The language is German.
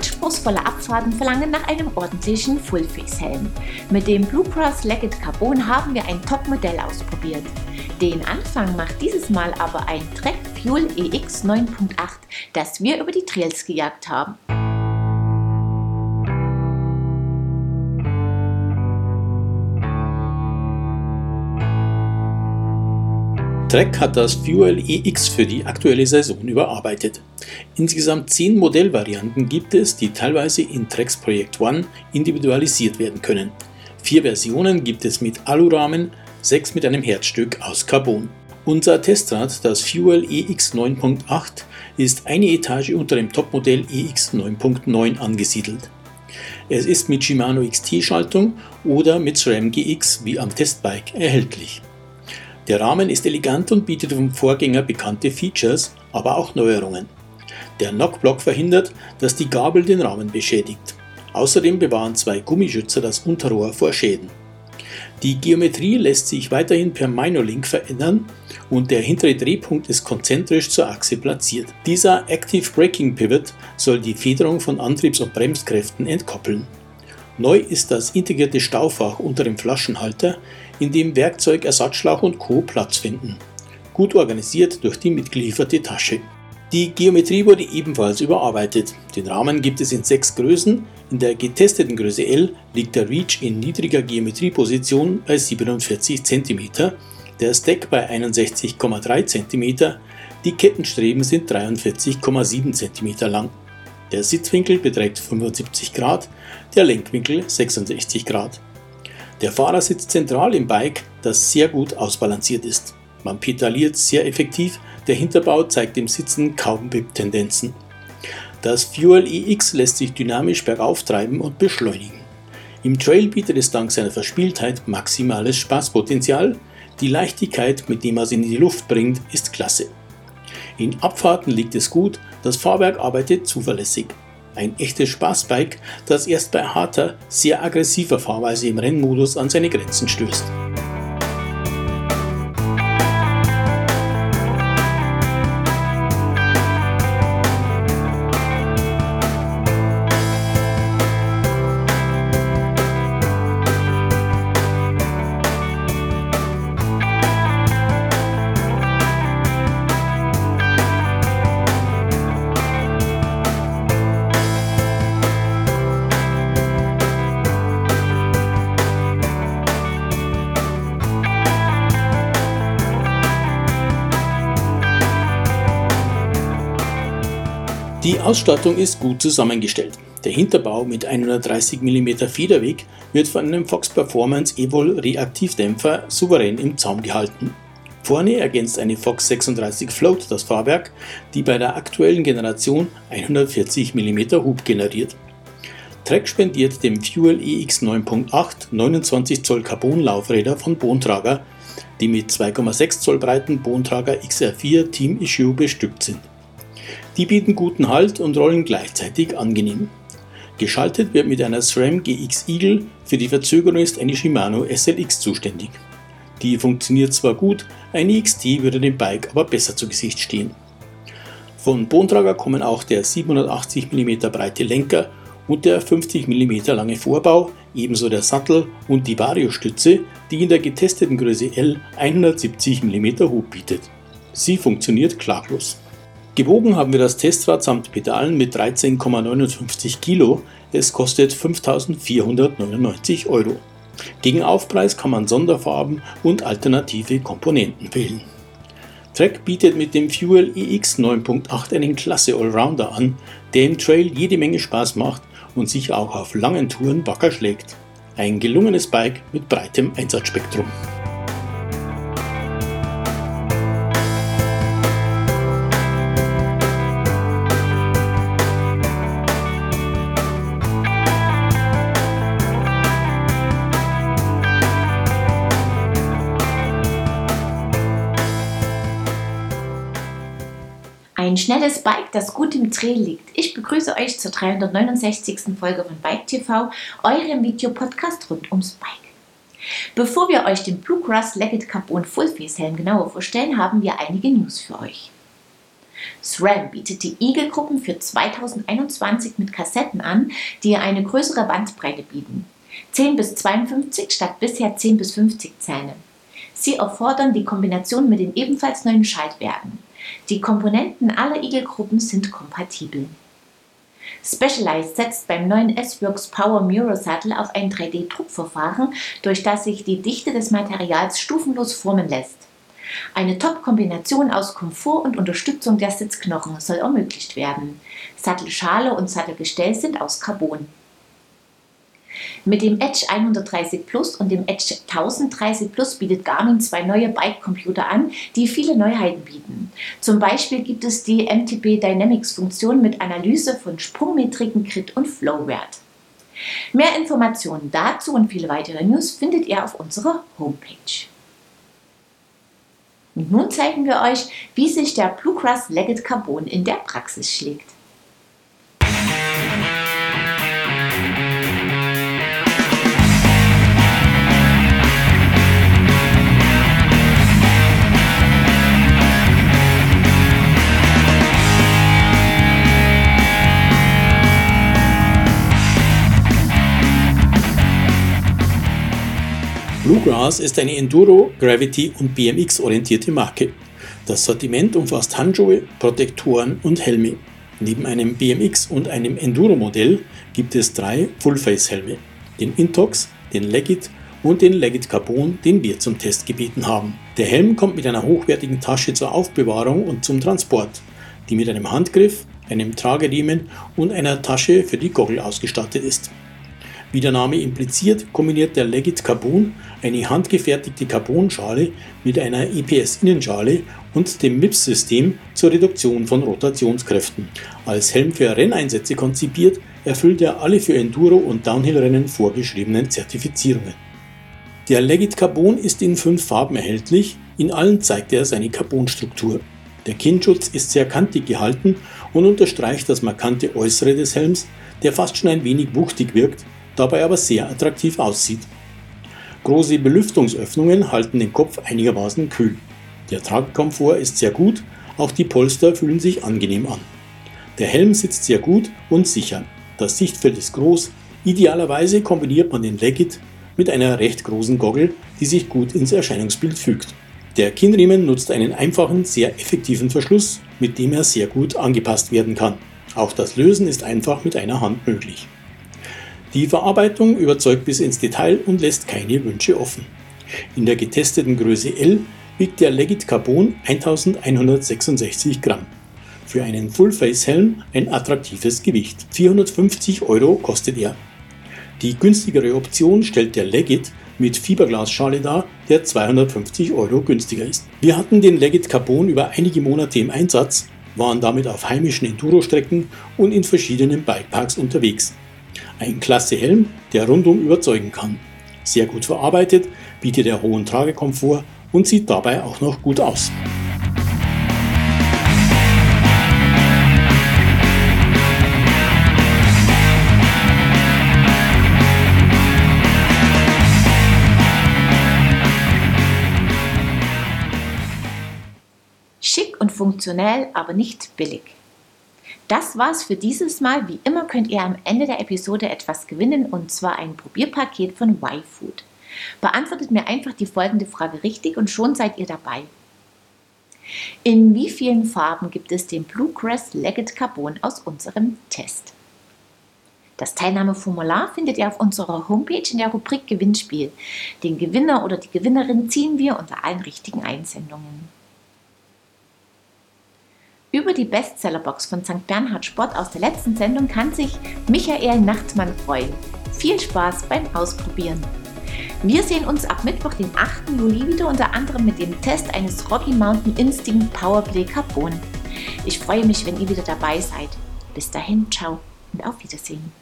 Anspruchsvolle Abfahrten verlangen nach einem ordentlichen Fullface-Helm. Mit dem Blue Cross Legged Carbon haben wir ein Top-Modell ausprobiert. Den Anfang macht dieses Mal aber ein Trek Fuel EX 9.8, das wir über die Trails gejagt haben. Trek hat das Fuel EX für die aktuelle Saison überarbeitet. Insgesamt 10 Modellvarianten gibt es, die teilweise in Treks Projekt One individualisiert werden können. Vier Versionen gibt es mit Alurahmen, sechs mit einem Herzstück aus Carbon. Unser Testrad, das Fuel EX 9.8, ist eine Etage unter dem Topmodell EX 9.9 angesiedelt. Es ist mit Shimano XT-Schaltung oder mit SRAM GX wie am Testbike erhältlich. Der Rahmen ist elegant und bietet vom Vorgänger bekannte Features, aber auch Neuerungen. Der Knockblock verhindert, dass die Gabel den Rahmen beschädigt. Außerdem bewahren zwei Gummischützer das Unterrohr vor Schäden. Die Geometrie lässt sich weiterhin per Minor-Link verändern und der hintere Drehpunkt ist konzentrisch zur Achse platziert. Dieser Active Braking Pivot soll die Federung von Antriebs- und Bremskräften entkoppeln. Neu ist das integrierte Staufach unter dem Flaschenhalter, in dem Werkzeug, Ersatzschlauch und Co. Platz finden. Gut organisiert durch die mitgelieferte Tasche. Die Geometrie wurde ebenfalls überarbeitet. Den Rahmen gibt es in sechs Größen. In der getesteten Größe L liegt der Reach in niedriger Geometrieposition bei 47 cm, der Stack bei 61,3 cm, die Kettenstreben sind 43,7 cm lang. Der Sitzwinkel beträgt 75 Grad, der Lenkwinkel 66 Grad. Der Fahrer sitzt zentral im Bike, das sehr gut ausbalanciert ist. Man pedaliert sehr effektiv, der Hinterbau zeigt im Sitzen kaum Bip-Tendenzen. Das Fuel EX lässt sich dynamisch bergauf treiben und beschleunigen. Im Trail bietet es dank seiner Verspieltheit maximales Spaßpotenzial. Die Leichtigkeit, mit dem man es in die Luft bringt, ist klasse. In Abfahrten liegt es gut, das Fahrwerk arbeitet zuverlässig. Ein echtes Spaßbike, das erst bei harter, sehr aggressiver Fahrweise im Rennmodus an seine Grenzen stößt. Die Ausstattung ist gut zusammengestellt. Der Hinterbau mit 130 mm Federweg wird von einem Fox Performance Evol Reaktivdämpfer souverän im Zaum gehalten. Vorne ergänzt eine Fox 36 Float das Fahrwerk, die bei der aktuellen Generation 140 mm Hub generiert. Trek spendiert dem Fuel EX 9.8 29 Zoll Carbon Laufräder von Bontrager, die mit 2,6 Zoll breiten Bontrager XR4 Team Issue bestückt sind. Die bieten guten Halt und rollen gleichzeitig angenehm. Geschaltet wird mit einer SRAM GX Eagle, für die Verzögerung ist eine Shimano SLX zuständig. Die funktioniert zwar gut, eine XT würde dem Bike aber besser zu Gesicht stehen. Von Bontrager kommen auch der 780 mm breite Lenker und der 50 mm lange Vorbau, ebenso der Sattel und die Vario-Stütze, die in der getesteten Größe L 170 mm Hub bietet. Sie funktioniert klaglos. Gewogen haben wir das Testrad samt Pedalen mit 13,59 Kilo. Es kostet 5.499 Euro. Gegen Aufpreis kann man Sonderfarben und alternative Komponenten wählen. Trek bietet mit dem Fuel EX 9.8 einen klasse Allrounder an, der im Trail jede Menge Spaß macht und sich auch auf langen Touren wacker schlägt. Ein gelungenes Bike mit breitem Einsatzspektrum. Ein schnelles Bike, das gut im Trail liegt. Ich begrüße euch zur 369. Folge von Bike TV, eurem Videopodcast rund ums Bike. Bevor wir euch den Blue Cross Legged Carbon Full Face Helm genauer vorstellen, haben wir einige News für euch. SRAM bietet die Eagle-Gruppen für 2021 mit Kassetten an, die eine größere Bandbreite bieten. 10 bis 52 statt bisher 10 bis 50 Zähne. Sie erfordern die Kombination mit den ebenfalls neuen Schaltwerken. Die Komponenten aller Eagle-Gruppen sind kompatibel. Specialized setzt beim neuen S-Works Power Mirror Sattel auf ein 3D-Druckverfahren, durch das sich die Dichte des Materials stufenlos formen lässt. Eine Top-Kombination aus Komfort und Unterstützung der Sitzknochen soll ermöglicht werden. Sattelschale und Sattelgestell sind aus Carbon. Mit dem Edge 130 Plus und dem Edge 1030 Plus bietet Garmin zwei neue Bike-Computer an, die viele Neuheiten bieten. Zum Beispiel gibt es die MTB Dynamics-Funktion mit Analyse von Sprungmetriken, Grid und Flowwert. Mehr Informationen dazu und viele weitere News findet ihr auf unserer Homepage. Und nun zeigen wir euch, wie sich der Bluegrass Legged Carbon in der Praxis schlägt. Bluegrass ist eine Enduro, Gravity und BMX orientierte Marke. Das Sortiment umfasst Handschuhe, Protektoren und Helme. Neben einem BMX und einem Enduro-Modell gibt es drei Full-Face-Helme, den Intox, den Leggit und den Leggit Carbon, den wir zum Test gebeten haben. Der Helm kommt mit einer hochwertigen Tasche zur Aufbewahrung und zum Transport, die mit einem Handgriff, einem Trageriemen und einer Tasche für die Goggle ausgestattet ist. Wie der Name impliziert, kombiniert der Leggit Carbon eine handgefertigte Carbonschale mit einer EPS-Innenschale und dem MIPS-System zur Reduktion von Rotationskräften. Als Helm für Renneinsätze konzipiert, erfüllt er alle für Enduro- und Downhill-Rennen vorgeschriebenen Zertifizierungen. Der Leggit Carbon ist in fünf Farben erhältlich, in allen zeigt er seine Carbonstruktur. Der Kinnschutz ist sehr kantig gehalten und unterstreicht das markante Äußere des Helms, der fast schon ein wenig wuchtig wirkt, dabei aber sehr attraktiv aussieht. Große Belüftungsöffnungen halten den Kopf einigermaßen kühl. Der Tragkomfort ist sehr gut, auch die Polster fühlen sich angenehm an. Der Helm sitzt sehr gut und sicher. Das Sichtfeld ist groß, idealerweise kombiniert man den Leggit mit einer recht großen Goggle, die sich gut ins Erscheinungsbild fügt. Der Kinnriemen nutzt einen einfachen, sehr effektiven Verschluss, mit dem er sehr gut angepasst werden kann. Auch das Lösen ist einfach mit einer Hand möglich. Die Verarbeitung überzeugt bis ins Detail und lässt keine Wünsche offen. In der getesteten Größe L wiegt der Leggit Carbon 1166 Gramm. Für einen Full-Face-Helm ein attraktives Gewicht. 450 Euro kostet er. Die günstigere Option stellt der Leggit mit Fiberglasschale dar, der 250 Euro günstiger ist. Wir hatten den Leggit Carbon über einige Monate im Einsatz, waren damit auf heimischen Enduro-Strecken und in verschiedenen Bikeparks unterwegs. Ein klasse Helm, der rundum überzeugen kann. Sehr gut verarbeitet, bietet er hohen Tragekomfort und sieht dabei auch noch gut aus. Schick und funktionell, aber nicht billig. Das war's für dieses Mal. Wie immer könnt ihr am Ende der Episode etwas gewinnen und zwar ein Probierpaket von Y-Food. Beantwortet mir einfach die folgende Frage richtig und schon seid ihr dabei. In wie vielen Farben gibt es den Bluegrass Legged Carbon aus unserem Test? Das Teilnahmeformular findet ihr auf unserer Homepage in der Rubrik Gewinnspiel. Den Gewinner oder die Gewinnerin ziehen wir unter allen richtigen Einsendungen. Über die Bestsellerbox von St. Bernhard Sport aus der letzten Sendung kann sich Michael Nachtmann freuen. Viel Spaß beim Ausprobieren! Wir sehen uns ab Mittwoch, den 8. Juli wieder unter anderem mit dem Test eines Rocky Mountain Instinct Powerplay Carbon. Ich freue mich, wenn ihr wieder dabei seid. Bis dahin, ciao und auf Wiedersehen.